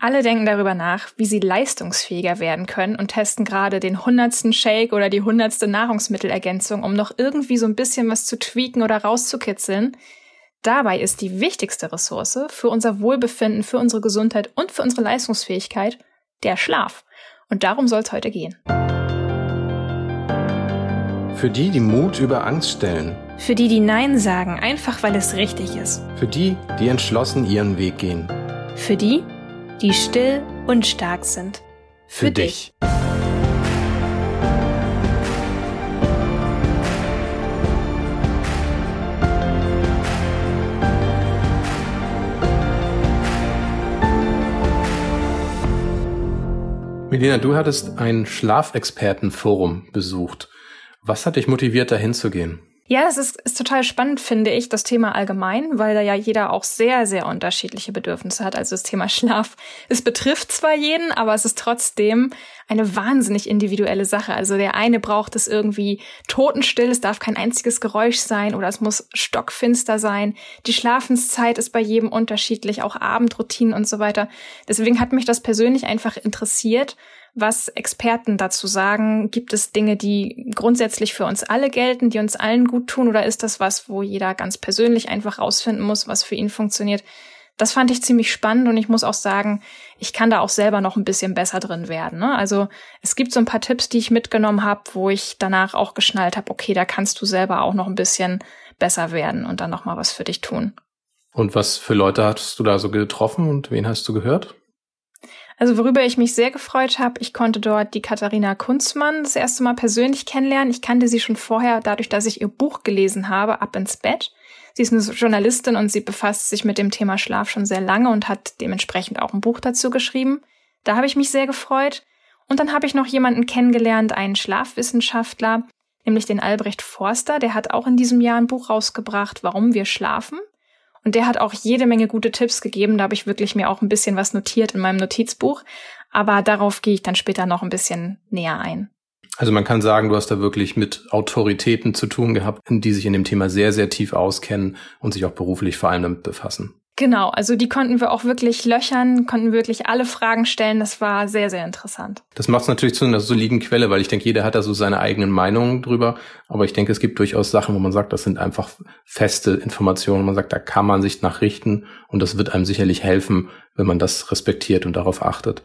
Alle denken darüber nach, wie sie leistungsfähiger werden können und testen gerade den hundertsten Shake oder die hundertste Nahrungsmittelergänzung, um noch irgendwie so ein bisschen was zu tweaken oder rauszukitzeln. Dabei ist die wichtigste Ressource für unser Wohlbefinden, für unsere Gesundheit und für unsere Leistungsfähigkeit der Schlaf. Und darum soll es heute gehen. Für die, die Mut über Angst stellen. Für die, die Nein sagen, einfach weil es richtig ist. Für die, die entschlossen ihren Weg gehen. Für die, die still und stark sind. Für, Für dich. dich. Milena, du hattest ein Schlafexpertenforum besucht. Was hat dich motiviert, da hinzugehen? Ja, es ist, ist total spannend, finde ich, das Thema allgemein, weil da ja jeder auch sehr, sehr unterschiedliche Bedürfnisse hat. Also das Thema Schlaf, es betrifft zwar jeden, aber es ist trotzdem eine wahnsinnig individuelle Sache. Also der eine braucht es irgendwie totenstill, es darf kein einziges Geräusch sein oder es muss stockfinster sein. Die Schlafenszeit ist bei jedem unterschiedlich, auch Abendroutinen und so weiter. Deswegen hat mich das persönlich einfach interessiert was Experten dazu sagen. Gibt es Dinge, die grundsätzlich für uns alle gelten, die uns allen gut tun, oder ist das was, wo jeder ganz persönlich einfach rausfinden muss, was für ihn funktioniert? Das fand ich ziemlich spannend und ich muss auch sagen, ich kann da auch selber noch ein bisschen besser drin werden. Ne? Also es gibt so ein paar Tipps, die ich mitgenommen habe, wo ich danach auch geschnallt habe, okay, da kannst du selber auch noch ein bisschen besser werden und dann noch mal was für dich tun. Und was für Leute hast du da so getroffen und wen hast du gehört? Also worüber ich mich sehr gefreut habe, ich konnte dort die Katharina Kunzmann das erste Mal persönlich kennenlernen. Ich kannte sie schon vorher, dadurch, dass ich ihr Buch gelesen habe, Ab ins Bett. Sie ist eine Journalistin und sie befasst sich mit dem Thema Schlaf schon sehr lange und hat dementsprechend auch ein Buch dazu geschrieben. Da habe ich mich sehr gefreut. Und dann habe ich noch jemanden kennengelernt, einen Schlafwissenschaftler, nämlich den Albrecht Forster. Der hat auch in diesem Jahr ein Buch rausgebracht, Warum wir schlafen. Und der hat auch jede Menge gute Tipps gegeben. Da habe ich wirklich mir auch ein bisschen was notiert in meinem Notizbuch. Aber darauf gehe ich dann später noch ein bisschen näher ein. Also man kann sagen, du hast da wirklich mit Autoritäten zu tun gehabt, die sich in dem Thema sehr, sehr tief auskennen und sich auch beruflich vor allem damit befassen. Genau, also die konnten wir auch wirklich löchern, konnten wirklich alle Fragen stellen. Das war sehr, sehr interessant. Das macht es natürlich zu einer soliden Quelle, weil ich denke, jeder hat da so seine eigenen Meinungen drüber. Aber ich denke, es gibt durchaus Sachen, wo man sagt, das sind einfach feste Informationen. Man sagt, da kann man sich nachrichten und das wird einem sicherlich helfen, wenn man das respektiert und darauf achtet.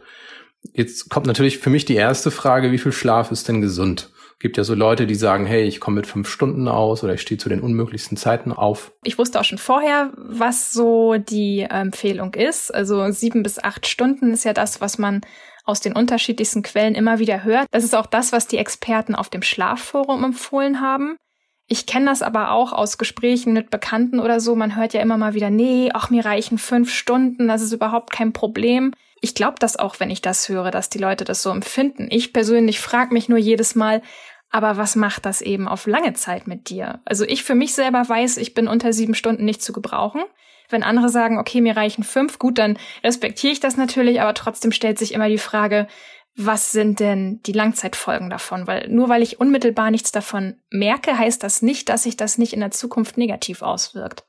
Jetzt kommt natürlich für mich die erste Frage, wie viel Schlaf ist denn gesund? Gibt ja so Leute, die sagen, hey, ich komme mit fünf Stunden aus oder ich stehe zu den unmöglichsten Zeiten auf. Ich wusste auch schon vorher, was so die Empfehlung ist. Also sieben bis acht Stunden ist ja das, was man aus den unterschiedlichsten Quellen immer wieder hört. Das ist auch das, was die Experten auf dem Schlafforum empfohlen haben. Ich kenne das aber auch aus Gesprächen mit Bekannten oder so. Man hört ja immer mal wieder, nee, ach, mir reichen fünf Stunden, das ist überhaupt kein Problem. Ich glaube das auch, wenn ich das höre, dass die Leute das so empfinden. Ich persönlich frage mich nur jedes Mal, aber was macht das eben auf lange Zeit mit dir? Also ich für mich selber weiß, ich bin unter sieben Stunden nicht zu gebrauchen. Wenn andere sagen, okay, mir reichen fünf, gut, dann respektiere ich das natürlich, aber trotzdem stellt sich immer die Frage, was sind denn die Langzeitfolgen davon? Weil nur weil ich unmittelbar nichts davon merke, heißt das nicht, dass sich das nicht in der Zukunft negativ auswirkt.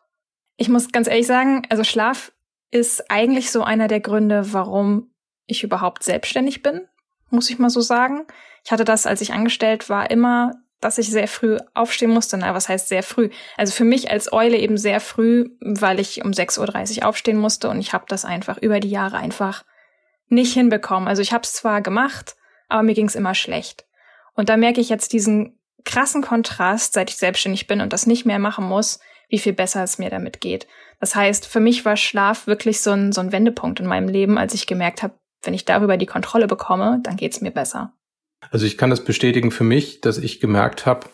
Ich muss ganz ehrlich sagen, also Schlaf ist eigentlich so einer der Gründe, warum ich überhaupt selbstständig bin, muss ich mal so sagen. Ich hatte das, als ich angestellt war, immer, dass ich sehr früh aufstehen musste. Na, was heißt sehr früh? Also für mich als Eule eben sehr früh, weil ich um 6.30 Uhr aufstehen musste und ich habe das einfach über die Jahre einfach nicht hinbekommen. Also ich habe es zwar gemacht, aber mir ging es immer schlecht. Und da merke ich jetzt diesen krassen Kontrast, seit ich selbstständig bin und das nicht mehr machen muss, wie viel besser es mir damit geht. Das heißt, für mich war Schlaf wirklich so ein, so ein Wendepunkt in meinem Leben, als ich gemerkt habe, wenn ich darüber die Kontrolle bekomme, dann geht's mir besser. Also ich kann das bestätigen für mich, dass ich gemerkt habe,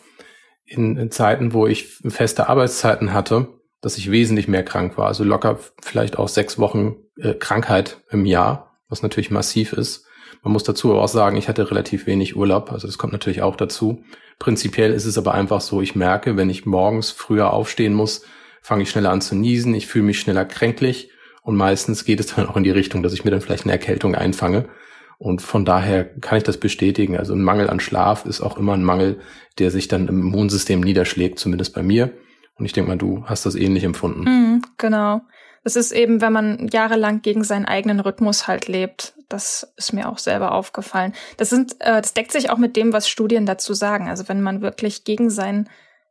in, in Zeiten, wo ich feste Arbeitszeiten hatte, dass ich wesentlich mehr krank war. Also locker vielleicht auch sechs Wochen äh, Krankheit im Jahr, was natürlich massiv ist. Man muss dazu aber auch sagen, ich hatte relativ wenig Urlaub, also das kommt natürlich auch dazu. Prinzipiell ist es aber einfach so, ich merke, wenn ich morgens früher aufstehen muss, fange ich schneller an zu niesen, ich fühle mich schneller kränklich und meistens geht es dann auch in die Richtung, dass ich mir dann vielleicht eine Erkältung einfange. Und von daher kann ich das bestätigen. Also ein Mangel an Schlaf ist auch immer ein Mangel, der sich dann im Immunsystem niederschlägt, zumindest bei mir. Und ich denke mal, du hast das ähnlich empfunden. Mm, genau. Es ist eben, wenn man jahrelang gegen seinen eigenen Rhythmus halt lebt. Das ist mir auch selber aufgefallen. Das sind, äh, das deckt sich auch mit dem, was Studien dazu sagen. Also wenn man wirklich gegen seinen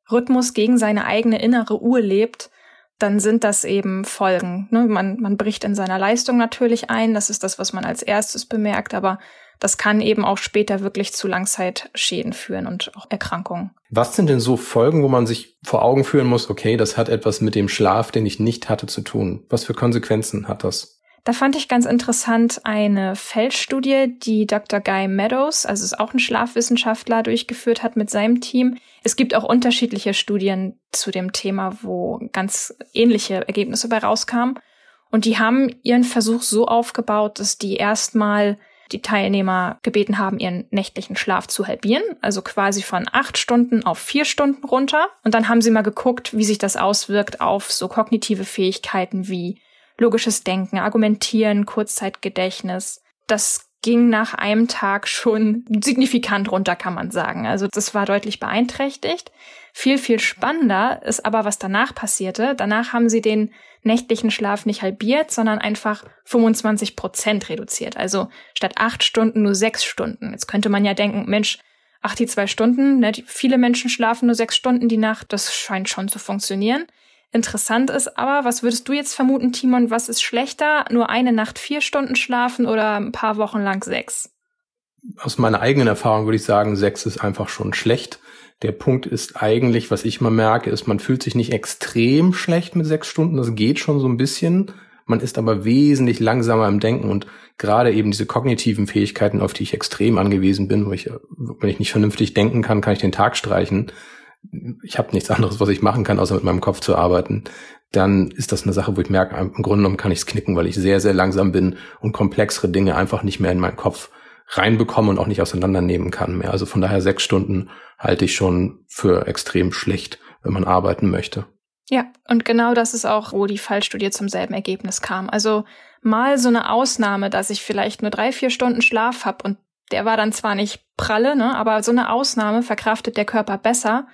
Rhythmus, gegen seine eigene innere Uhr lebt, dann sind das eben Folgen. Ne? Man, man bricht in seiner Leistung natürlich ein. Das ist das, was man als erstes bemerkt. Aber das kann eben auch später wirklich zu Langzeitschäden führen und auch Erkrankungen. Was sind denn so Folgen, wo man sich vor Augen führen muss, okay, das hat etwas mit dem Schlaf, den ich nicht hatte, zu tun? Was für Konsequenzen hat das? Da fand ich ganz interessant eine Feldstudie, die Dr. Guy Meadows, also ist auch ein Schlafwissenschaftler, durchgeführt hat mit seinem Team. Es gibt auch unterschiedliche Studien zu dem Thema, wo ganz ähnliche Ergebnisse bei rauskamen. Und die haben ihren Versuch so aufgebaut, dass die erstmal die Teilnehmer gebeten haben, ihren nächtlichen Schlaf zu halbieren, also quasi von acht Stunden auf vier Stunden runter. Und dann haben sie mal geguckt, wie sich das auswirkt auf so kognitive Fähigkeiten wie logisches Denken, Argumentieren, Kurzzeitgedächtnis. Das ging nach einem Tag schon signifikant runter, kann man sagen. Also das war deutlich beeinträchtigt. Viel, viel spannender ist aber, was danach passierte. Danach haben sie den nächtlichen Schlaf nicht halbiert, sondern einfach 25 Prozent reduziert. Also statt acht Stunden nur sechs Stunden. Jetzt könnte man ja denken, Mensch, ach, die zwei Stunden, ne, viele Menschen schlafen nur sechs Stunden die Nacht, das scheint schon zu funktionieren. Interessant ist aber, was würdest du jetzt vermuten, Timon, was ist schlechter? Nur eine Nacht vier Stunden schlafen oder ein paar Wochen lang sechs? Aus meiner eigenen Erfahrung würde ich sagen, sechs ist einfach schon schlecht. Der Punkt ist eigentlich, was ich mal merke, ist, man fühlt sich nicht extrem schlecht mit sechs Stunden. Das geht schon so ein bisschen. Man ist aber wesentlich langsamer im Denken und gerade eben diese kognitiven Fähigkeiten, auf die ich extrem angewiesen bin, wo ich, wenn ich nicht vernünftig denken kann, kann ich den Tag streichen ich habe nichts anderes, was ich machen kann, außer mit meinem Kopf zu arbeiten, dann ist das eine Sache, wo ich merke, im Grunde genommen kann ich es knicken, weil ich sehr, sehr langsam bin und komplexere Dinge einfach nicht mehr in meinen Kopf reinbekomme und auch nicht auseinandernehmen kann mehr. Also von daher sechs Stunden halte ich schon für extrem schlecht, wenn man arbeiten möchte. Ja, und genau das ist auch, wo die Fallstudie zum selben Ergebnis kam. Also mal so eine Ausnahme, dass ich vielleicht nur drei, vier Stunden Schlaf habe und der war dann zwar nicht pralle, ne, aber so eine Ausnahme verkraftet der Körper besser,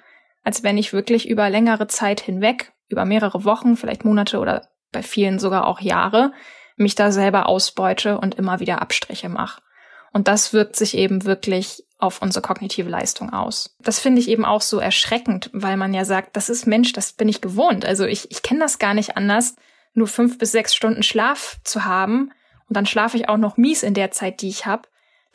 als wenn ich wirklich über längere Zeit hinweg, über mehrere Wochen, vielleicht Monate oder bei vielen sogar auch Jahre, mich da selber ausbeute und immer wieder Abstriche mache. Und das wirkt sich eben wirklich auf unsere kognitive Leistung aus. Das finde ich eben auch so erschreckend, weil man ja sagt, das ist Mensch, das bin ich gewohnt. Also ich, ich kenne das gar nicht anders, nur fünf bis sechs Stunden Schlaf zu haben. Und dann schlafe ich auch noch mies in der Zeit, die ich habe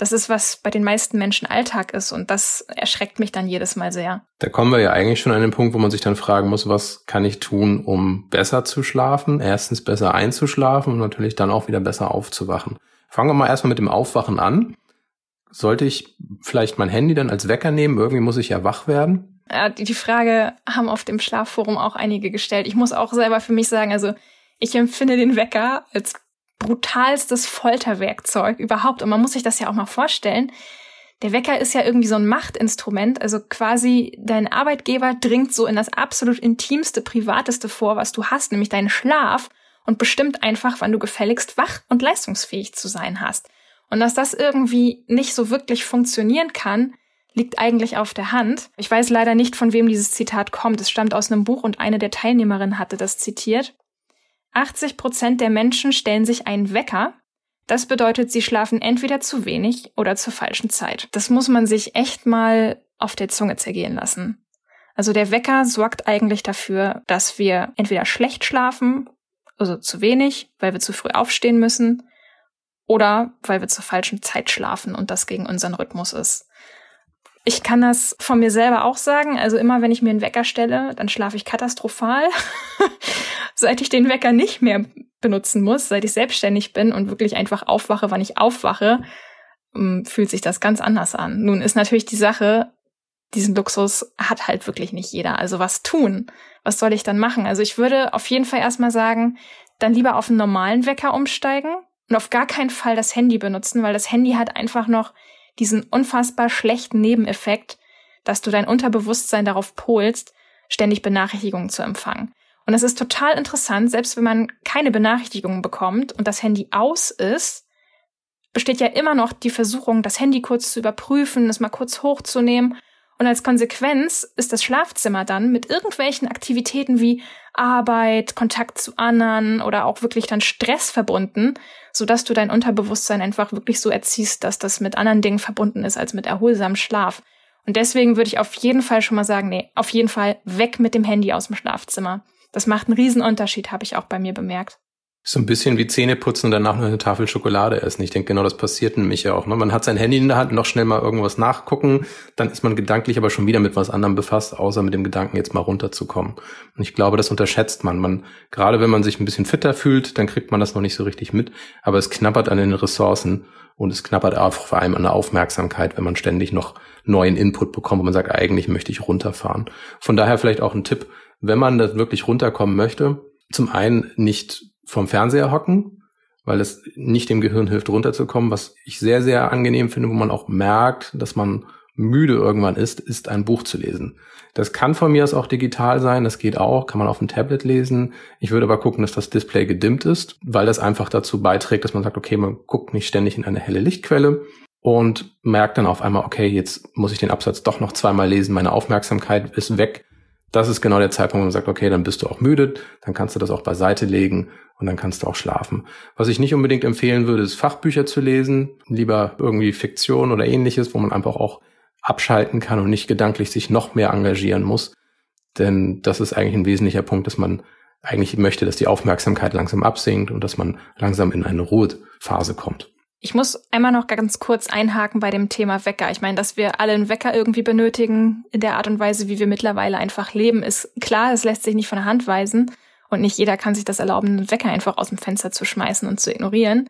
das ist, was bei den meisten Menschen Alltag ist und das erschreckt mich dann jedes Mal sehr. Da kommen wir ja eigentlich schon an den Punkt, wo man sich dann fragen muss, was kann ich tun, um besser zu schlafen? Erstens besser einzuschlafen und natürlich dann auch wieder besser aufzuwachen. Fangen wir mal erstmal mit dem Aufwachen an. Sollte ich vielleicht mein Handy dann als Wecker nehmen? Irgendwie muss ich ja wach werden. Ja, die Frage haben auf dem Schlafforum auch einige gestellt. Ich muss auch selber für mich sagen, also ich empfinde den Wecker als brutalstes Folterwerkzeug überhaupt. Und man muss sich das ja auch mal vorstellen. Der Wecker ist ja irgendwie so ein Machtinstrument, also quasi dein Arbeitgeber dringt so in das absolut intimste, privateste vor, was du hast, nämlich deinen Schlaf und bestimmt einfach, wann du gefälligst wach und leistungsfähig zu sein hast. Und dass das irgendwie nicht so wirklich funktionieren kann, liegt eigentlich auf der Hand. Ich weiß leider nicht, von wem dieses Zitat kommt. Es stammt aus einem Buch und eine der Teilnehmerinnen hatte das zitiert. 80 Prozent der Menschen stellen sich einen Wecker. Das bedeutet, sie schlafen entweder zu wenig oder zur falschen Zeit. Das muss man sich echt mal auf der Zunge zergehen lassen. Also der Wecker sorgt eigentlich dafür, dass wir entweder schlecht schlafen, also zu wenig, weil wir zu früh aufstehen müssen, oder weil wir zur falschen Zeit schlafen und das gegen unseren Rhythmus ist. Ich kann das von mir selber auch sagen. Also immer wenn ich mir einen Wecker stelle, dann schlafe ich katastrophal. seit ich den Wecker nicht mehr benutzen muss, seit ich selbstständig bin und wirklich einfach aufwache, wann ich aufwache, ähm, fühlt sich das ganz anders an. Nun ist natürlich die Sache, diesen Luxus hat halt wirklich nicht jeder. Also was tun? Was soll ich dann machen? Also ich würde auf jeden Fall erstmal sagen, dann lieber auf einen normalen Wecker umsteigen und auf gar keinen Fall das Handy benutzen, weil das Handy hat einfach noch diesen unfassbar schlechten Nebeneffekt, dass du dein Unterbewusstsein darauf polst, ständig Benachrichtigungen zu empfangen. Und es ist total interessant, selbst wenn man keine Benachrichtigungen bekommt und das Handy aus ist, besteht ja immer noch die Versuchung, das Handy kurz zu überprüfen, es mal kurz hochzunehmen. Und als Konsequenz ist das Schlafzimmer dann mit irgendwelchen Aktivitäten wie Arbeit, Kontakt zu anderen oder auch wirklich dann Stress verbunden, sodass du dein Unterbewusstsein einfach wirklich so erziehst, dass das mit anderen Dingen verbunden ist als mit erholsamem Schlaf. Und deswegen würde ich auf jeden Fall schon mal sagen, nee, auf jeden Fall weg mit dem Handy aus dem Schlafzimmer. Das macht einen riesen Unterschied, habe ich auch bei mir bemerkt. So ein bisschen wie Zähne putzen und danach noch eine Tafel Schokolade essen. Ich denke, genau das passiert nämlich ja auch. Ne? Man hat sein Handy in der Hand, noch schnell mal irgendwas nachgucken, dann ist man gedanklich aber schon wieder mit was anderem befasst, außer mit dem Gedanken, jetzt mal runterzukommen. Und ich glaube, das unterschätzt man. Man, gerade wenn man sich ein bisschen fitter fühlt, dann kriegt man das noch nicht so richtig mit, aber es knabbert an den Ressourcen und es knabbert auch vor allem an der Aufmerksamkeit, wenn man ständig noch neuen Input bekommt, wo man sagt, eigentlich möchte ich runterfahren. Von daher vielleicht auch ein Tipp, wenn man das wirklich runterkommen möchte, zum einen nicht vom Fernseher hocken, weil es nicht dem Gehirn hilft, runterzukommen. Was ich sehr, sehr angenehm finde, wo man auch merkt, dass man müde irgendwann ist, ist ein Buch zu lesen. Das kann von mir aus auch digital sein, das geht auch, kann man auf dem Tablet lesen. Ich würde aber gucken, dass das Display gedimmt ist, weil das einfach dazu beiträgt, dass man sagt, okay, man guckt nicht ständig in eine helle Lichtquelle und merkt dann auf einmal, okay, jetzt muss ich den Absatz doch noch zweimal lesen, meine Aufmerksamkeit ist weg das ist genau der Zeitpunkt, wo man sagt, okay, dann bist du auch müde, dann kannst du das auch beiseite legen und dann kannst du auch schlafen. Was ich nicht unbedingt empfehlen würde, ist Fachbücher zu lesen, lieber irgendwie Fiktion oder ähnliches, wo man einfach auch abschalten kann und nicht gedanklich sich noch mehr engagieren muss. Denn das ist eigentlich ein wesentlicher Punkt, dass man eigentlich möchte, dass die Aufmerksamkeit langsam absinkt und dass man langsam in eine Ruhephase kommt. Ich muss einmal noch ganz kurz einhaken bei dem Thema Wecker. Ich meine, dass wir alle einen Wecker irgendwie benötigen in der Art und Weise, wie wir mittlerweile einfach leben, ist klar, es lässt sich nicht von der Hand weisen und nicht jeder kann sich das erlauben, einen Wecker einfach aus dem Fenster zu schmeißen und zu ignorieren.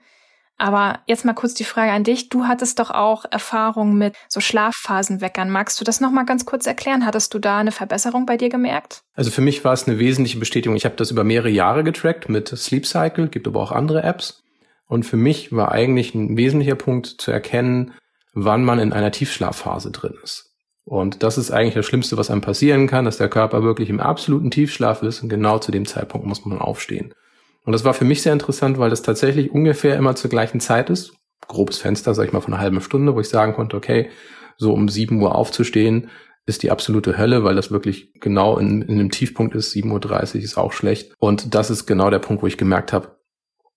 Aber jetzt mal kurz die Frage an dich. Du hattest doch auch Erfahrung mit so Schlafphasenweckern. Magst du das noch mal ganz kurz erklären? Hattest du da eine Verbesserung bei dir gemerkt? Also für mich war es eine wesentliche Bestätigung. Ich habe das über mehrere Jahre getrackt mit Sleep Cycle, gibt aber auch andere Apps. Und für mich war eigentlich ein wesentlicher Punkt zu erkennen, wann man in einer Tiefschlafphase drin ist. Und das ist eigentlich das Schlimmste, was einem passieren kann, dass der Körper wirklich im absoluten Tiefschlaf ist und genau zu dem Zeitpunkt muss man aufstehen. Und das war für mich sehr interessant, weil das tatsächlich ungefähr immer zur gleichen Zeit ist. Grobes Fenster, sag ich mal, von einer halben Stunde, wo ich sagen konnte, okay, so um 7 Uhr aufzustehen, ist die absolute Hölle, weil das wirklich genau in, in einem Tiefpunkt ist. 7.30 Uhr ist auch schlecht. Und das ist genau der Punkt, wo ich gemerkt habe,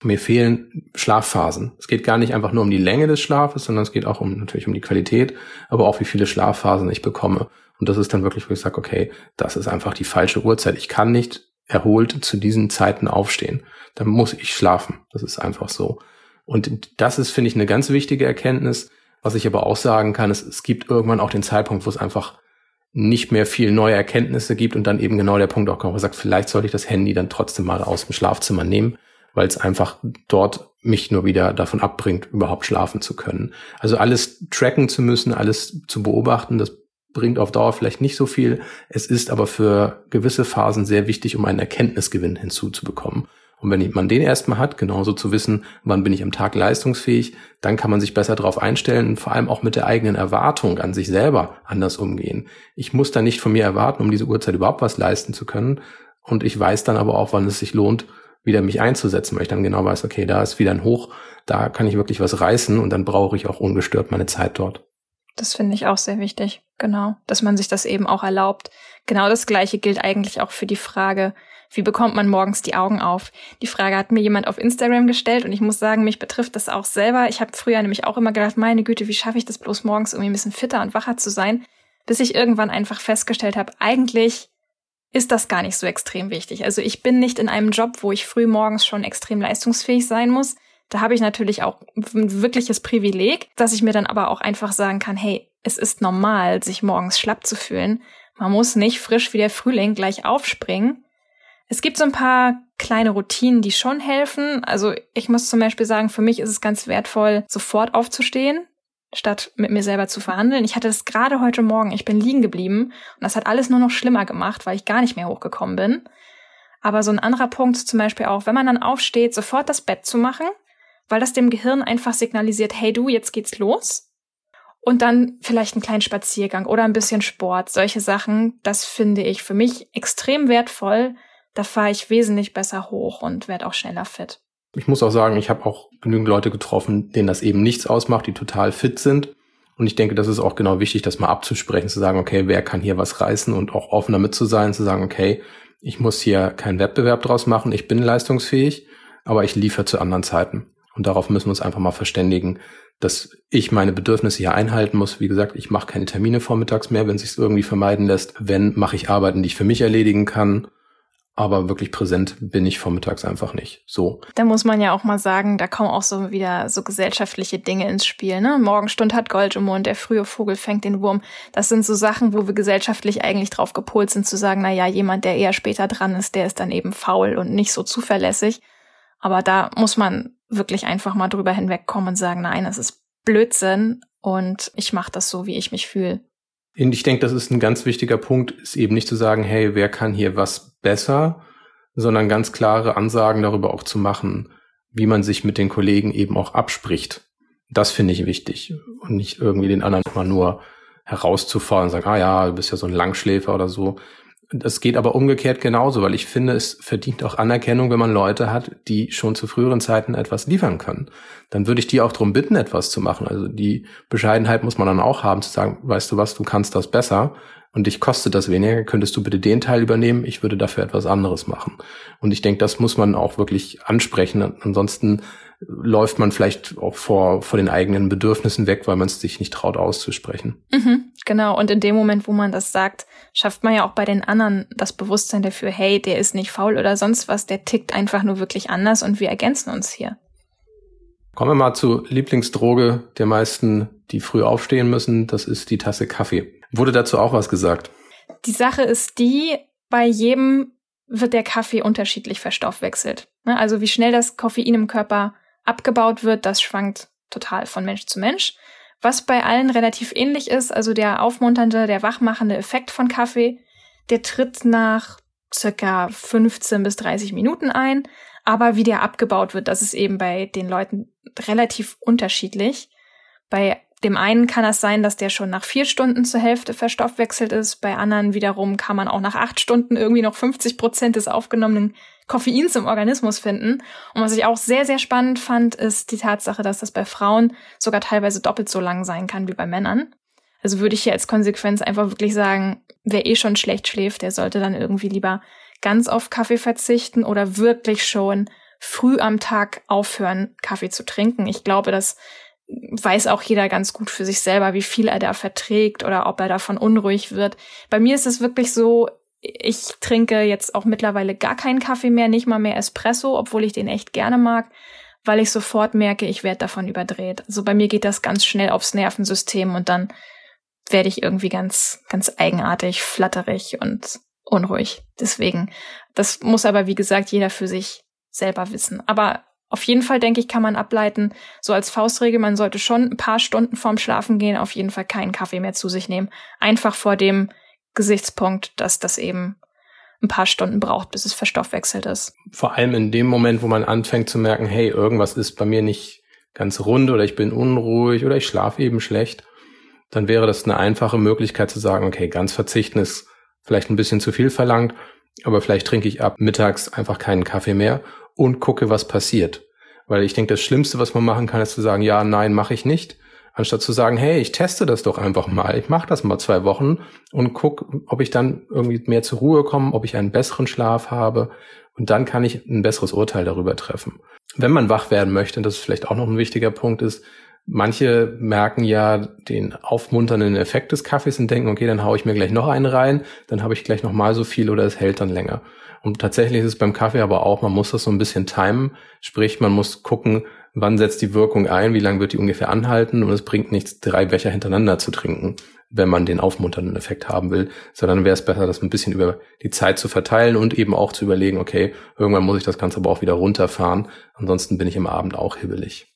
mir fehlen Schlafphasen. Es geht gar nicht einfach nur um die Länge des Schlafes, sondern es geht auch um natürlich um die Qualität, aber auch wie viele Schlafphasen ich bekomme. Und das ist dann wirklich, wo ich sage, okay, das ist einfach die falsche Uhrzeit. Ich kann nicht erholt zu diesen Zeiten aufstehen. Dann muss ich schlafen. Das ist einfach so. Und das ist, finde ich, eine ganz wichtige Erkenntnis. Was ich aber auch sagen kann, ist, es gibt irgendwann auch den Zeitpunkt, wo es einfach nicht mehr viel neue Erkenntnisse gibt und dann eben genau der Punkt auch kommt, wo man sagt, vielleicht sollte ich das Handy dann trotzdem mal aus dem Schlafzimmer nehmen weil es einfach dort mich nur wieder davon abbringt, überhaupt schlafen zu können. Also alles tracken zu müssen, alles zu beobachten, das bringt auf Dauer vielleicht nicht so viel. Es ist aber für gewisse Phasen sehr wichtig, um einen Erkenntnisgewinn hinzuzubekommen. Und wenn man den erstmal hat, genauso zu wissen, wann bin ich am Tag leistungsfähig, dann kann man sich besser darauf einstellen und vor allem auch mit der eigenen Erwartung an sich selber anders umgehen. Ich muss da nicht von mir erwarten, um diese Uhrzeit überhaupt was leisten zu können. Und ich weiß dann aber auch, wann es sich lohnt, wieder mich einzusetzen, weil ich dann genau weiß, okay, da ist wieder ein Hoch, da kann ich wirklich was reißen und dann brauche ich auch ungestört meine Zeit dort. Das finde ich auch sehr wichtig, genau, dass man sich das eben auch erlaubt. Genau das Gleiche gilt eigentlich auch für die Frage, wie bekommt man morgens die Augen auf? Die Frage hat mir jemand auf Instagram gestellt und ich muss sagen, mich betrifft das auch selber. Ich habe früher nämlich auch immer gedacht, meine Güte, wie schaffe ich das bloß morgens irgendwie ein bisschen fitter und wacher zu sein, bis ich irgendwann einfach festgestellt habe, eigentlich ist das gar nicht so extrem wichtig. Also ich bin nicht in einem Job, wo ich früh morgens schon extrem leistungsfähig sein muss. Da habe ich natürlich auch ein wirkliches Privileg, dass ich mir dann aber auch einfach sagen kann, hey, es ist normal, sich morgens schlapp zu fühlen. Man muss nicht frisch wie der Frühling gleich aufspringen. Es gibt so ein paar kleine Routinen, die schon helfen. Also ich muss zum Beispiel sagen, für mich ist es ganz wertvoll, sofort aufzustehen statt mit mir selber zu verhandeln. Ich hatte das gerade heute Morgen, ich bin liegen geblieben und das hat alles nur noch schlimmer gemacht, weil ich gar nicht mehr hochgekommen bin. Aber so ein anderer Punkt zum Beispiel auch, wenn man dann aufsteht, sofort das Bett zu machen, weil das dem Gehirn einfach signalisiert, hey du, jetzt geht's los. Und dann vielleicht einen kleinen Spaziergang oder ein bisschen Sport, solche Sachen, das finde ich für mich extrem wertvoll. Da fahre ich wesentlich besser hoch und werde auch schneller fit ich muss auch sagen, ich habe auch genügend Leute getroffen, denen das eben nichts ausmacht, die total fit sind Und ich denke, das ist auch genau wichtig, das mal abzusprechen, zu sagen, okay, wer kann hier was reißen und auch offen damit zu sein, zu sagen, okay, ich muss hier keinen Wettbewerb draus machen, ich bin leistungsfähig, aber ich liefere zu anderen Zeiten. Und darauf müssen wir uns einfach mal verständigen, dass ich meine Bedürfnisse hier einhalten muss. Wie gesagt, ich mache keine Termine vormittags mehr, wenn sich irgendwie vermeiden lässt. Wenn, mache ich Arbeiten, die ich für mich erledigen kann aber wirklich präsent bin ich vormittags einfach nicht. So. Da muss man ja auch mal sagen, da kommen auch so wieder so gesellschaftliche Dinge ins Spiel. Ne? Morgenstund hat Gold im Mund, der frühe Vogel fängt den Wurm. Das sind so Sachen, wo wir gesellschaftlich eigentlich drauf gepolt sind, zu sagen, na ja, jemand, der eher später dran ist, der ist dann eben faul und nicht so zuverlässig. Aber da muss man wirklich einfach mal drüber hinwegkommen und sagen, nein, das ist Blödsinn und ich mache das so, wie ich mich fühle. Ich denke, das ist ein ganz wichtiger Punkt, ist eben nicht zu sagen, hey, wer kann hier was besser, sondern ganz klare Ansagen darüber auch zu machen, wie man sich mit den Kollegen eben auch abspricht. Das finde ich wichtig und nicht irgendwie den anderen immer nur herauszufordern und sagen, ah ja, du bist ja so ein Langschläfer oder so. Das geht aber umgekehrt genauso, weil ich finde, es verdient auch Anerkennung, wenn man Leute hat, die schon zu früheren Zeiten etwas liefern können. Dann würde ich die auch darum bitten, etwas zu machen. Also die Bescheidenheit muss man dann auch haben, zu sagen, weißt du was, du kannst das besser und dich kostet das weniger, könntest du bitte den Teil übernehmen, ich würde dafür etwas anderes machen. Und ich denke, das muss man auch wirklich ansprechen. Ansonsten läuft man vielleicht auch vor, vor den eigenen Bedürfnissen weg, weil man es sich nicht traut auszusprechen. Mhm, genau. Und in dem Moment, wo man das sagt, schafft man ja auch bei den anderen das Bewusstsein dafür, hey, der ist nicht faul oder sonst was, der tickt einfach nur wirklich anders und wir ergänzen uns hier. Kommen wir mal zur Lieblingsdroge der meisten, die früh aufstehen müssen. Das ist die Tasse Kaffee. Wurde dazu auch was gesagt? Die Sache ist die, bei jedem wird der Kaffee unterschiedlich verstoffwechselt. Ne, also wie schnell das Koffein im Körper abgebaut wird, das schwankt total von Mensch zu Mensch. Was bei allen relativ ähnlich ist, also der aufmunternde, der wachmachende Effekt von Kaffee, der tritt nach circa 15 bis 30 Minuten ein. Aber wie der abgebaut wird, das ist eben bei den Leuten relativ unterschiedlich. Bei dem einen kann es sein, dass der schon nach vier Stunden zur Hälfte verstoffwechselt ist. Bei anderen wiederum kann man auch nach acht Stunden irgendwie noch 50 Prozent des aufgenommenen Koffeins im Organismus finden. Und was ich auch sehr, sehr spannend fand, ist die Tatsache, dass das bei Frauen sogar teilweise doppelt so lang sein kann wie bei Männern. Also würde ich hier als Konsequenz einfach wirklich sagen, wer eh schon schlecht schläft, der sollte dann irgendwie lieber ganz auf Kaffee verzichten oder wirklich schon früh am Tag aufhören, Kaffee zu trinken. Ich glaube, das weiß auch jeder ganz gut für sich selber, wie viel er da verträgt oder ob er davon unruhig wird. Bei mir ist es wirklich so, ich trinke jetzt auch mittlerweile gar keinen Kaffee mehr, nicht mal mehr Espresso, obwohl ich den echt gerne mag, weil ich sofort merke, ich werde davon überdreht. Also bei mir geht das ganz schnell aufs Nervensystem und dann werde ich irgendwie ganz, ganz eigenartig, flatterig und unruhig. Deswegen, das muss aber, wie gesagt, jeder für sich selber wissen. Aber auf jeden Fall, denke ich, kann man ableiten, so als Faustregel, man sollte schon ein paar Stunden vorm Schlafen gehen, auf jeden Fall keinen Kaffee mehr zu sich nehmen. Einfach vor dem Gesichtspunkt, dass das eben ein paar Stunden braucht, bis es verstoffwechselt ist. Vor allem in dem Moment, wo man anfängt zu merken, hey, irgendwas ist bei mir nicht ganz rund oder ich bin unruhig oder ich schlafe eben schlecht, dann wäre das eine einfache Möglichkeit zu sagen, okay, ganz verzichten ist vielleicht ein bisschen zu viel verlangt, aber vielleicht trinke ich ab mittags einfach keinen Kaffee mehr und gucke, was passiert. Weil ich denke, das Schlimmste, was man machen kann, ist zu sagen, ja, nein, mache ich nicht, anstatt zu sagen, hey, ich teste das doch einfach mal, ich mache das mal zwei Wochen und guck, ob ich dann irgendwie mehr zur Ruhe komme, ob ich einen besseren Schlaf habe. Und dann kann ich ein besseres Urteil darüber treffen. Wenn man wach werden möchte, und das ist vielleicht auch noch ein wichtiger Punkt ist, Manche merken ja den aufmunternden Effekt des Kaffees und denken, okay, dann haue ich mir gleich noch einen rein, dann habe ich gleich noch mal so viel oder es hält dann länger. Und tatsächlich ist es beim Kaffee aber auch, man muss das so ein bisschen timen, sprich, man muss gucken, wann setzt die Wirkung ein, wie lange wird die ungefähr anhalten und es bringt nichts, drei Becher hintereinander zu trinken, wenn man den aufmunternden Effekt haben will, sondern wäre es besser, das ein bisschen über die Zeit zu verteilen und eben auch zu überlegen, okay, irgendwann muss ich das Ganze aber auch wieder runterfahren, ansonsten bin ich im Abend auch hibbelig.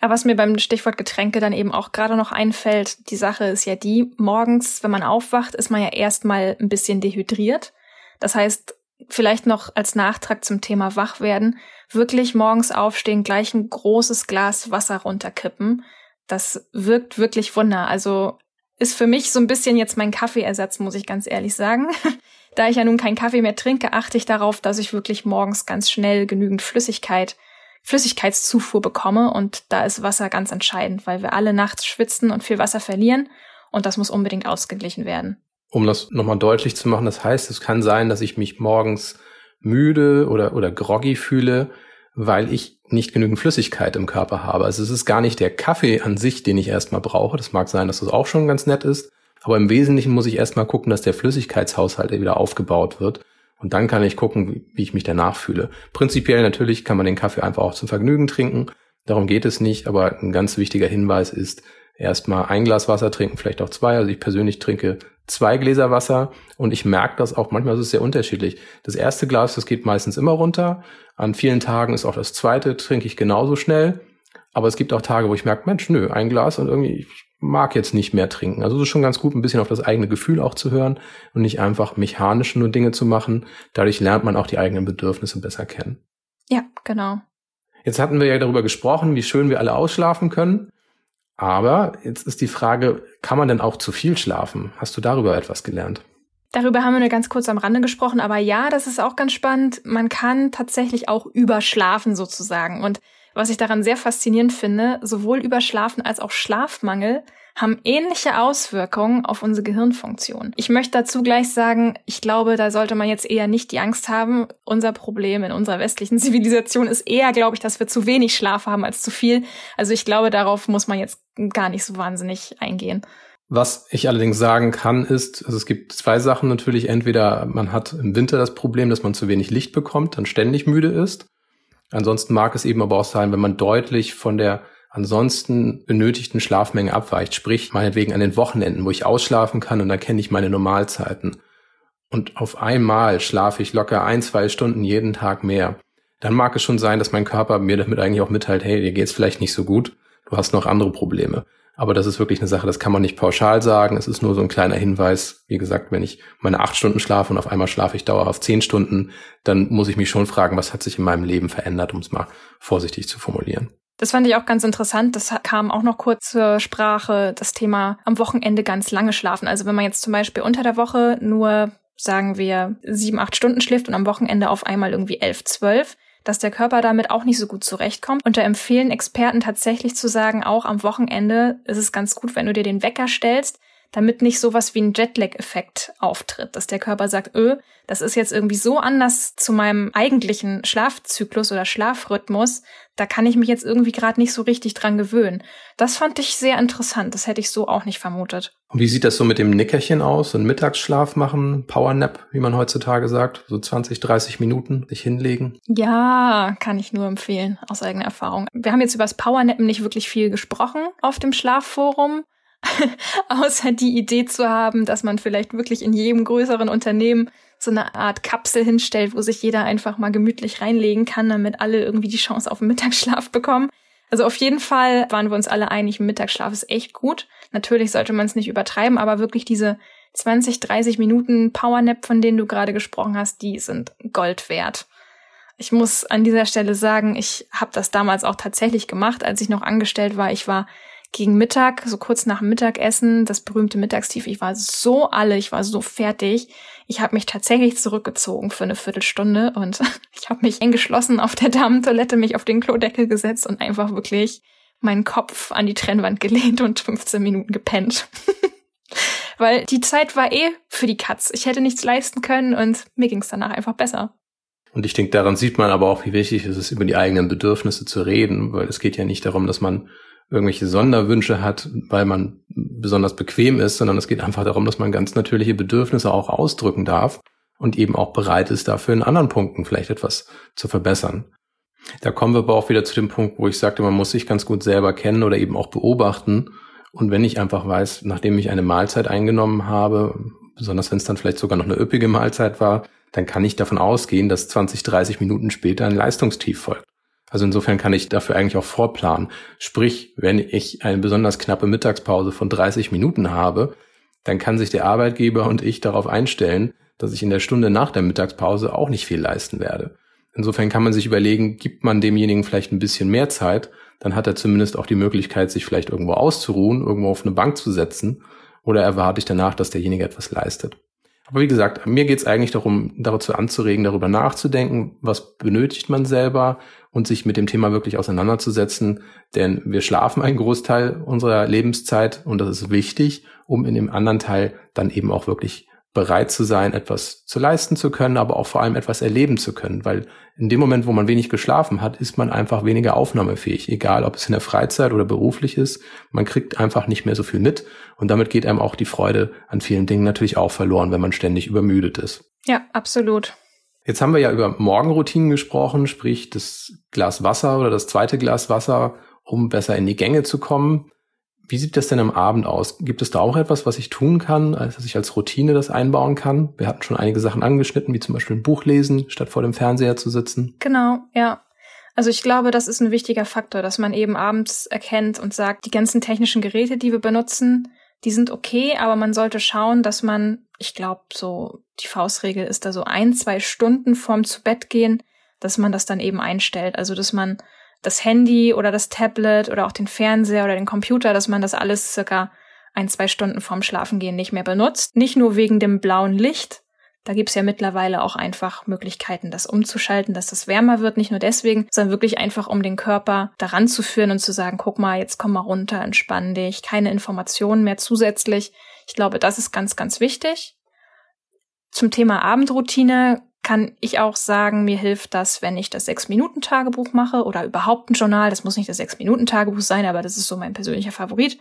Aber was mir beim Stichwort Getränke dann eben auch gerade noch einfällt, die Sache ist ja die, morgens, wenn man aufwacht, ist man ja erstmal ein bisschen dehydriert. Das heißt, vielleicht noch als Nachtrag zum Thema Wachwerden, wirklich morgens aufstehen, gleich ein großes Glas Wasser runterkippen. Das wirkt wirklich Wunder. Also ist für mich so ein bisschen jetzt mein Kaffeeersatz, muss ich ganz ehrlich sagen. da ich ja nun keinen Kaffee mehr trinke, achte ich darauf, dass ich wirklich morgens ganz schnell genügend Flüssigkeit Flüssigkeitszufuhr bekomme. Und da ist Wasser ganz entscheidend, weil wir alle nachts schwitzen und viel Wasser verlieren. Und das muss unbedingt ausgeglichen werden. Um das nochmal deutlich zu machen, das heißt, es kann sein, dass ich mich morgens müde oder, oder groggy fühle, weil ich nicht genügend Flüssigkeit im Körper habe. Also es ist gar nicht der Kaffee an sich, den ich erstmal brauche. Das mag sein, dass das auch schon ganz nett ist. Aber im Wesentlichen muss ich erstmal gucken, dass der Flüssigkeitshaushalt wieder aufgebaut wird. Und dann kann ich gucken, wie ich mich danach fühle. Prinzipiell natürlich kann man den Kaffee einfach auch zum Vergnügen trinken. Darum geht es nicht. Aber ein ganz wichtiger Hinweis ist, erstmal ein Glas Wasser trinken, vielleicht auch zwei. Also ich persönlich trinke zwei Gläser Wasser und ich merke das auch, manchmal ist es sehr unterschiedlich. Das erste Glas, das geht meistens immer runter. An vielen Tagen ist auch das zweite, trinke ich genauso schnell. Aber es gibt auch Tage, wo ich merke, Mensch, nö, ein Glas und irgendwie, ich mag jetzt nicht mehr trinken. Also es ist schon ganz gut, ein bisschen auf das eigene Gefühl auch zu hören und nicht einfach mechanisch nur Dinge zu machen. Dadurch lernt man auch die eigenen Bedürfnisse besser kennen. Ja, genau. Jetzt hatten wir ja darüber gesprochen, wie schön wir alle ausschlafen können. Aber jetzt ist die Frage, kann man denn auch zu viel schlafen? Hast du darüber etwas gelernt? Darüber haben wir nur ganz kurz am Rande gesprochen, aber ja, das ist auch ganz spannend. Man kann tatsächlich auch überschlafen sozusagen. Und was ich daran sehr faszinierend finde, sowohl Überschlafen als auch Schlafmangel haben ähnliche Auswirkungen auf unsere Gehirnfunktion. Ich möchte dazu gleich sagen, ich glaube, da sollte man jetzt eher nicht die Angst haben. Unser Problem in unserer westlichen Zivilisation ist eher, glaube ich, dass wir zu wenig Schlaf haben als zu viel. Also ich glaube, darauf muss man jetzt gar nicht so wahnsinnig eingehen. Was ich allerdings sagen kann, ist, also es gibt zwei Sachen natürlich. Entweder man hat im Winter das Problem, dass man zu wenig Licht bekommt, dann ständig müde ist. Ansonsten mag es eben aber auch sein, wenn man deutlich von der ansonsten benötigten Schlafmenge abweicht, sprich meinetwegen an den Wochenenden, wo ich ausschlafen kann und dann kenne ich meine Normalzeiten. Und auf einmal schlafe ich locker ein, zwei Stunden jeden Tag mehr. Dann mag es schon sein, dass mein Körper mir damit eigentlich auch mitteilt, hey, dir geht's vielleicht nicht so gut, du hast noch andere Probleme. Aber das ist wirklich eine Sache, das kann man nicht pauschal sagen. Es ist nur so ein kleiner Hinweis. Wie gesagt, wenn ich meine acht Stunden schlafe und auf einmal schlafe ich dauerhaft zehn Stunden, dann muss ich mich schon fragen, was hat sich in meinem Leben verändert, um es mal vorsichtig zu formulieren. Das fand ich auch ganz interessant. Das kam auch noch kurz zur Sprache, das Thema am Wochenende ganz lange schlafen. Also wenn man jetzt zum Beispiel unter der Woche nur, sagen wir, sieben, acht Stunden schläft und am Wochenende auf einmal irgendwie elf, zwölf, dass der Körper damit auch nicht so gut zurechtkommt. Und da empfehlen Experten tatsächlich zu sagen, auch am Wochenende ist es ganz gut, wenn du dir den Wecker stellst, damit nicht sowas wie ein Jetlag-Effekt auftritt, dass der Körper sagt, öh, das ist jetzt irgendwie so anders zu meinem eigentlichen Schlafzyklus oder Schlafrhythmus, da kann ich mich jetzt irgendwie gerade nicht so richtig dran gewöhnen. Das fand ich sehr interessant, das hätte ich so auch nicht vermutet. Und wie sieht das so mit dem Nickerchen aus? So ein Mittagsschlaf machen, Powernap, wie man heutzutage sagt, so 20, 30 Minuten sich hinlegen? Ja, kann ich nur empfehlen, aus eigener Erfahrung. Wir haben jetzt über das Powernappen nicht wirklich viel gesprochen auf dem Schlafforum. außer die Idee zu haben, dass man vielleicht wirklich in jedem größeren Unternehmen so eine Art Kapsel hinstellt, wo sich jeder einfach mal gemütlich reinlegen kann, damit alle irgendwie die Chance auf einen Mittagsschlaf bekommen. Also auf jeden Fall waren wir uns alle einig, Mittagsschlaf ist echt gut. Natürlich sollte man es nicht übertreiben, aber wirklich diese 20, 30 Minuten Powernap, von denen du gerade gesprochen hast, die sind Gold wert. Ich muss an dieser Stelle sagen, ich habe das damals auch tatsächlich gemacht, als ich noch angestellt war. Ich war gegen Mittag, so kurz nach Mittagessen, das berühmte Mittagstief. Ich war so alle, ich war so fertig. Ich habe mich tatsächlich zurückgezogen für eine Viertelstunde und ich habe mich eingeschlossen auf der Damentoilette, mich auf den Klodeckel gesetzt und einfach wirklich meinen Kopf an die Trennwand gelehnt und 15 Minuten gepennt. Weil die Zeit war eh für die Katz. Ich hätte nichts leisten können und mir ging es danach einfach besser. Und ich denke, daran sieht man aber auch, wie wichtig es ist, über die eigenen Bedürfnisse zu reden, weil es geht ja nicht darum, dass man irgendwelche Sonderwünsche hat, weil man besonders bequem ist, sondern es geht einfach darum, dass man ganz natürliche Bedürfnisse auch ausdrücken darf und eben auch bereit ist, dafür in anderen Punkten vielleicht etwas zu verbessern. Da kommen wir aber auch wieder zu dem Punkt, wo ich sagte, man muss sich ganz gut selber kennen oder eben auch beobachten. Und wenn ich einfach weiß, nachdem ich eine Mahlzeit eingenommen habe, besonders wenn es dann vielleicht sogar noch eine üppige Mahlzeit war, dann kann ich davon ausgehen, dass 20, 30 Minuten später ein Leistungstief folgt. Also insofern kann ich dafür eigentlich auch vorplanen. Sprich, wenn ich eine besonders knappe Mittagspause von 30 Minuten habe, dann kann sich der Arbeitgeber und ich darauf einstellen, dass ich in der Stunde nach der Mittagspause auch nicht viel leisten werde. Insofern kann man sich überlegen, gibt man demjenigen vielleicht ein bisschen mehr Zeit, dann hat er zumindest auch die Möglichkeit, sich vielleicht irgendwo auszuruhen, irgendwo auf eine Bank zu setzen, oder erwarte ich danach, dass derjenige etwas leistet. Aber wie gesagt, mir geht es eigentlich darum, dazu anzuregen, darüber nachzudenken, was benötigt man selber und sich mit dem Thema wirklich auseinanderzusetzen. Denn wir schlafen einen Großteil unserer Lebenszeit und das ist wichtig, um in dem anderen Teil dann eben auch wirklich bereit zu sein, etwas zu leisten zu können, aber auch vor allem etwas erleben zu können. Weil in dem Moment, wo man wenig geschlafen hat, ist man einfach weniger aufnahmefähig. Egal, ob es in der Freizeit oder beruflich ist. Man kriegt einfach nicht mehr so viel mit. Und damit geht einem auch die Freude an vielen Dingen natürlich auch verloren, wenn man ständig übermüdet ist. Ja, absolut. Jetzt haben wir ja über Morgenroutinen gesprochen, sprich das Glas Wasser oder das zweite Glas Wasser, um besser in die Gänge zu kommen. Wie sieht das denn am Abend aus? Gibt es da auch etwas, was ich tun kann, als dass ich als Routine das einbauen kann? Wir hatten schon einige Sachen angeschnitten, wie zum Beispiel ein Buch lesen, statt vor dem Fernseher zu sitzen. Genau, ja. Also ich glaube, das ist ein wichtiger Faktor, dass man eben abends erkennt und sagt, die ganzen technischen Geräte, die wir benutzen, die sind okay, aber man sollte schauen, dass man, ich glaube, so die Faustregel ist da so ein, zwei Stunden vorm zu Bett gehen, dass man das dann eben einstellt. Also dass man das Handy oder das Tablet oder auch den Fernseher oder den Computer, dass man das alles circa ein, zwei Stunden vorm Schlafengehen nicht mehr benutzt. Nicht nur wegen dem blauen Licht. Da gibt's ja mittlerweile auch einfach Möglichkeiten, das umzuschalten, dass das wärmer wird. Nicht nur deswegen, sondern wirklich einfach, um den Körper daran zu führen und zu sagen, guck mal, jetzt komm mal runter, entspann dich, keine Informationen mehr zusätzlich. Ich glaube, das ist ganz, ganz wichtig. Zum Thema Abendroutine kann ich auch sagen, mir hilft das, wenn ich das Sechs-Minuten-Tagebuch mache oder überhaupt ein Journal. Das muss nicht das Sechs-Minuten-Tagebuch sein, aber das ist so mein persönlicher Favorit.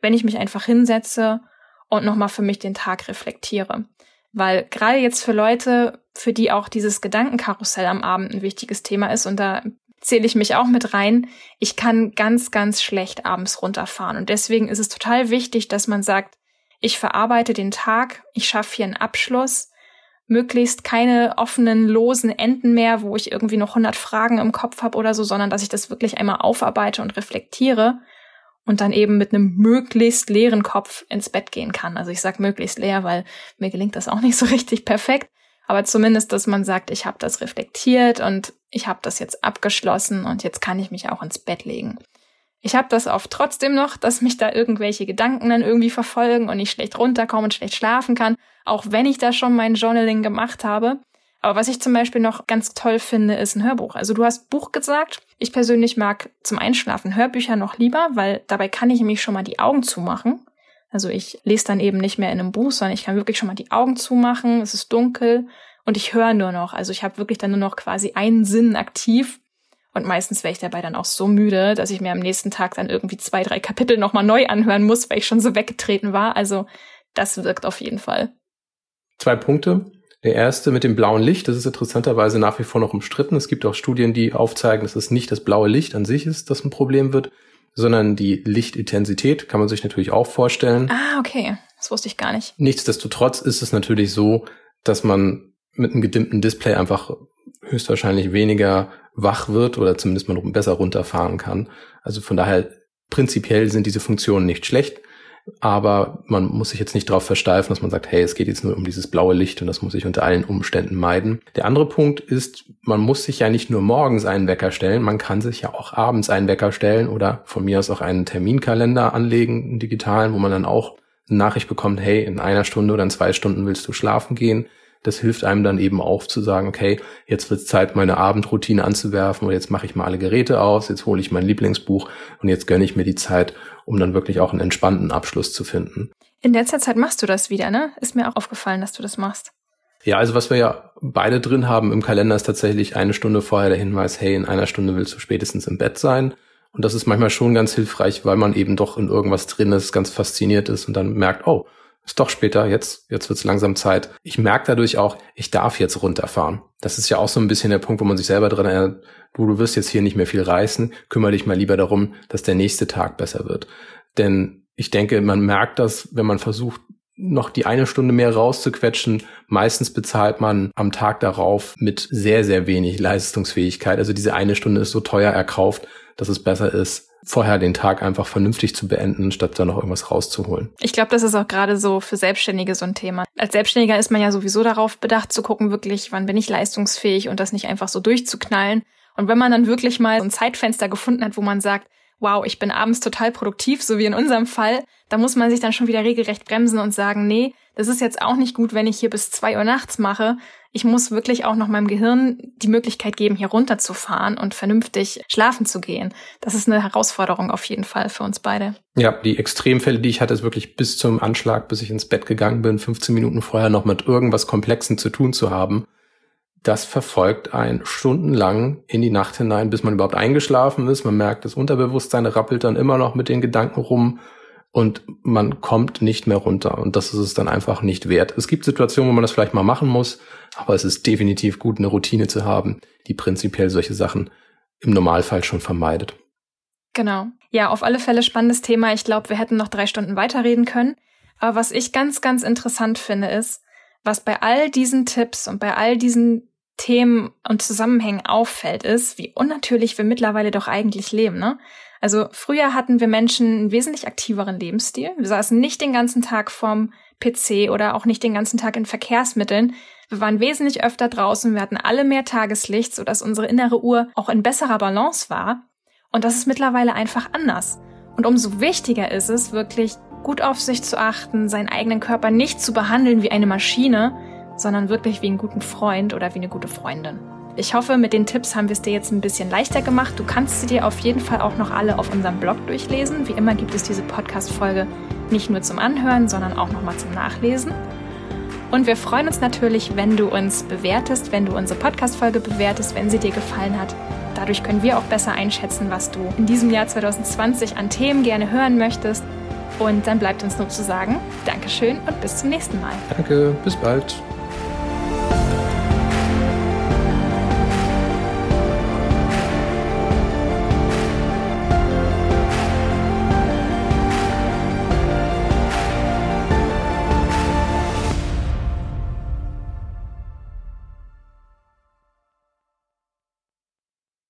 Wenn ich mich einfach hinsetze und nochmal für mich den Tag reflektiere. Weil gerade jetzt für Leute, für die auch dieses Gedankenkarussell am Abend ein wichtiges Thema ist und da zähle ich mich auch mit rein, ich kann ganz, ganz schlecht abends runterfahren. Und deswegen ist es total wichtig, dass man sagt, ich verarbeite den Tag, ich schaffe hier einen Abschluss, möglichst keine offenen, losen Enden mehr, wo ich irgendwie noch 100 Fragen im Kopf habe oder so, sondern dass ich das wirklich einmal aufarbeite und reflektiere und dann eben mit einem möglichst leeren Kopf ins Bett gehen kann. Also ich sage möglichst leer, weil mir gelingt das auch nicht so richtig perfekt. Aber zumindest, dass man sagt, ich habe das reflektiert und ich habe das jetzt abgeschlossen und jetzt kann ich mich auch ins Bett legen. Ich habe das oft trotzdem noch, dass mich da irgendwelche Gedanken dann irgendwie verfolgen und ich schlecht runterkomme und schlecht schlafen kann, auch wenn ich da schon mein Journaling gemacht habe. Aber was ich zum Beispiel noch ganz toll finde, ist ein Hörbuch. Also du hast Buch gesagt. Ich persönlich mag zum Einschlafen Hörbücher noch lieber, weil dabei kann ich nämlich schon mal die Augen zumachen. Also ich lese dann eben nicht mehr in einem Buch, sondern ich kann wirklich schon mal die Augen zumachen. Es ist dunkel und ich höre nur noch. Also ich habe wirklich dann nur noch quasi einen Sinn aktiv und meistens wäre ich dabei dann auch so müde, dass ich mir am nächsten Tag dann irgendwie zwei, drei Kapitel nochmal neu anhören muss, weil ich schon so weggetreten war. Also das wirkt auf jeden Fall. Zwei Punkte. Der erste mit dem blauen Licht, das ist interessanterweise nach wie vor noch umstritten. Es gibt auch Studien, die aufzeigen, dass es nicht das blaue Licht an sich ist, das ein Problem wird, sondern die Lichtintensität, kann man sich natürlich auch vorstellen. Ah, okay. Das wusste ich gar nicht. Nichtsdestotrotz ist es natürlich so, dass man mit einem gedimmten Display einfach höchstwahrscheinlich weniger wach wird oder zumindest man besser runterfahren kann. Also von daher prinzipiell sind diese Funktionen nicht schlecht, aber man muss sich jetzt nicht darauf versteifen, dass man sagt, hey, es geht jetzt nur um dieses blaue Licht und das muss ich unter allen Umständen meiden. Der andere Punkt ist, man muss sich ja nicht nur morgens einen Wecker stellen, man kann sich ja auch abends einen Wecker stellen oder von mir aus auch einen Terminkalender anlegen, einen digitalen, wo man dann auch eine Nachricht bekommt, hey, in einer Stunde oder in zwei Stunden willst du schlafen gehen das hilft einem dann eben auch zu sagen, okay, jetzt wird es Zeit, meine Abendroutine anzuwerfen oder jetzt mache ich mal alle Geräte aus, jetzt hole ich mein Lieblingsbuch und jetzt gönne ich mir die Zeit, um dann wirklich auch einen entspannten Abschluss zu finden. In letzter Zeit machst du das wieder, ne? Ist mir auch aufgefallen, dass du das machst. Ja, also was wir ja beide drin haben im Kalender ist tatsächlich eine Stunde vorher der Hinweis, hey, in einer Stunde willst du spätestens im Bett sein. Und das ist manchmal schon ganz hilfreich, weil man eben doch in irgendwas drin ist, ganz fasziniert ist und dann merkt, oh, ist doch später, jetzt, jetzt wird's langsam Zeit. Ich merke dadurch auch, ich darf jetzt runterfahren. Das ist ja auch so ein bisschen der Punkt, wo man sich selber dran erinnert, du, du wirst jetzt hier nicht mehr viel reißen, kümmere dich mal lieber darum, dass der nächste Tag besser wird. Denn ich denke, man merkt das, wenn man versucht, noch die eine Stunde mehr rauszuquetschen. Meistens bezahlt man am Tag darauf mit sehr, sehr wenig Leistungsfähigkeit. Also diese eine Stunde ist so teuer erkauft, dass es besser ist, vorher den Tag einfach vernünftig zu beenden, statt da noch irgendwas rauszuholen. Ich glaube, das ist auch gerade so für Selbstständige so ein Thema. Als Selbstständiger ist man ja sowieso darauf bedacht zu gucken, wirklich, wann bin ich leistungsfähig und das nicht einfach so durchzuknallen. Und wenn man dann wirklich mal so ein Zeitfenster gefunden hat, wo man sagt, wow, ich bin abends total produktiv, so wie in unserem Fall, da muss man sich dann schon wieder regelrecht bremsen und sagen, nee, das ist jetzt auch nicht gut, wenn ich hier bis zwei Uhr nachts mache. Ich muss wirklich auch noch meinem Gehirn die Möglichkeit geben, hier runterzufahren und vernünftig schlafen zu gehen. Das ist eine Herausforderung auf jeden Fall für uns beide. Ja, die Extremfälle, die ich hatte, ist wirklich bis zum Anschlag, bis ich ins Bett gegangen bin, 15 Minuten vorher noch mit irgendwas Komplexen zu tun zu haben das verfolgt ein stundenlang in die Nacht hinein, bis man überhaupt eingeschlafen ist. Man merkt, das Unterbewusstsein rappelt dann immer noch mit den Gedanken rum und man kommt nicht mehr runter. Und das ist es dann einfach nicht wert. Es gibt Situationen, wo man das vielleicht mal machen muss, aber es ist definitiv gut, eine Routine zu haben, die prinzipiell solche Sachen im Normalfall schon vermeidet. Genau. Ja, auf alle Fälle spannendes Thema. Ich glaube, wir hätten noch drei Stunden weiterreden können. Aber was ich ganz, ganz interessant finde, ist, was bei all diesen Tipps und bei all diesen Themen und Zusammenhängen auffällt, ist, wie unnatürlich wir mittlerweile doch eigentlich leben. Ne? Also früher hatten wir Menschen einen wesentlich aktiveren Lebensstil. Wir saßen nicht den ganzen Tag vorm PC oder auch nicht den ganzen Tag in Verkehrsmitteln. Wir waren wesentlich öfter draußen, wir hatten alle mehr Tageslicht, sodass unsere innere Uhr auch in besserer Balance war. Und das ist mittlerweile einfach anders. Und umso wichtiger ist es, wirklich gut auf sich zu achten, seinen eigenen Körper nicht zu behandeln wie eine Maschine, sondern wirklich wie einen guten Freund oder wie eine gute Freundin. Ich hoffe, mit den Tipps haben wir es dir jetzt ein bisschen leichter gemacht. Du kannst sie dir auf jeden Fall auch noch alle auf unserem Blog durchlesen. Wie immer gibt es diese Podcast-Folge nicht nur zum Anhören, sondern auch nochmal zum Nachlesen. Und wir freuen uns natürlich, wenn du uns bewertest, wenn du unsere Podcast-Folge bewertest, wenn sie dir gefallen hat. Dadurch können wir auch besser einschätzen, was du in diesem Jahr 2020 an Themen gerne hören möchtest. Und dann bleibt uns nur zu sagen, Dankeschön und bis zum nächsten Mal. Danke, bis bald.